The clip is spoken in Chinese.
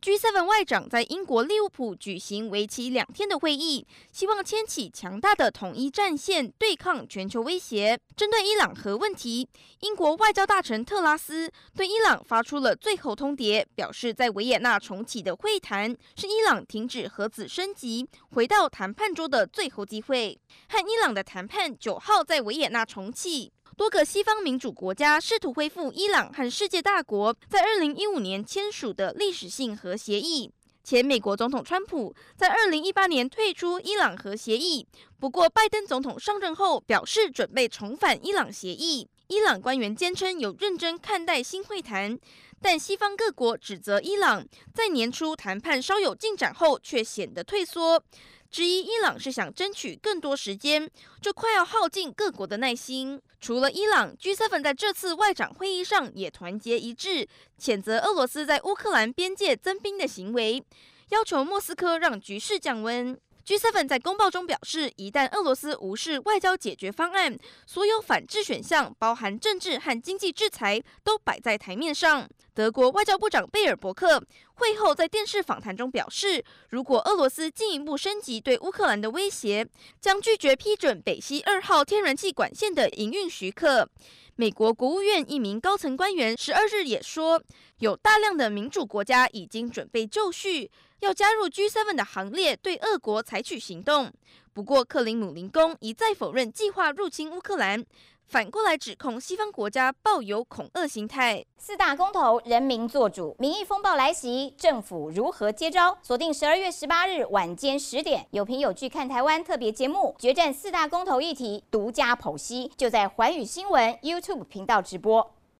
G7 外长在英国利物浦举行为期两天的会议，希望牵起强大的统一战线，对抗全球威胁。针对伊朗核问题，英国外交大臣特拉斯对伊朗发出了最后通牒，表示在维也纳重启的会谈是伊朗停止核子升级、回到谈判桌的最后机会。和伊朗的谈判九号在维也纳重启。多个西方民主国家试图恢复伊朗和世界大国在二零一五年签署的历史性核协议。前美国总统川普在二零一八年退出伊朗核协议，不过拜登总统上任后表示准备重返伊朗协议。伊朗官员坚称有认真看待新会谈，但西方各国指责伊朗在年初谈判稍有进展后却显得退缩。质疑伊朗是想争取更多时间，这快要耗尽各国的耐心。除了伊朗，G7 在这次外长会议上也团结一致，谴责俄罗斯在乌克兰边界增兵的行为，要求莫斯科让局势降温。G7 在公报中表示，一旦俄罗斯无视外交解决方案，所有反制选项，包含政治和经济制裁，都摆在台面上。德国外交部长贝尔伯克会后在电视访谈中表示，如果俄罗斯进一步升级对乌克兰的威胁，将拒绝批准北溪二号天然气管线的营运许可。美国国务院一名高层官员十二日也说，有大量的民主国家已经准备就绪。要加入 G7 的行列，对俄国采取行动。不过，克林姆林宫一再否认计划入侵乌克兰，反过来指控西方国家抱有恐吓心态。四大公投，人民做主，民意风暴来袭，政府如何接招？锁定十二月十八日晚间十点，有凭有据看台湾特别节目，决战四大公投议题，独家剖析，就在环宇新闻 YouTube 频道直播。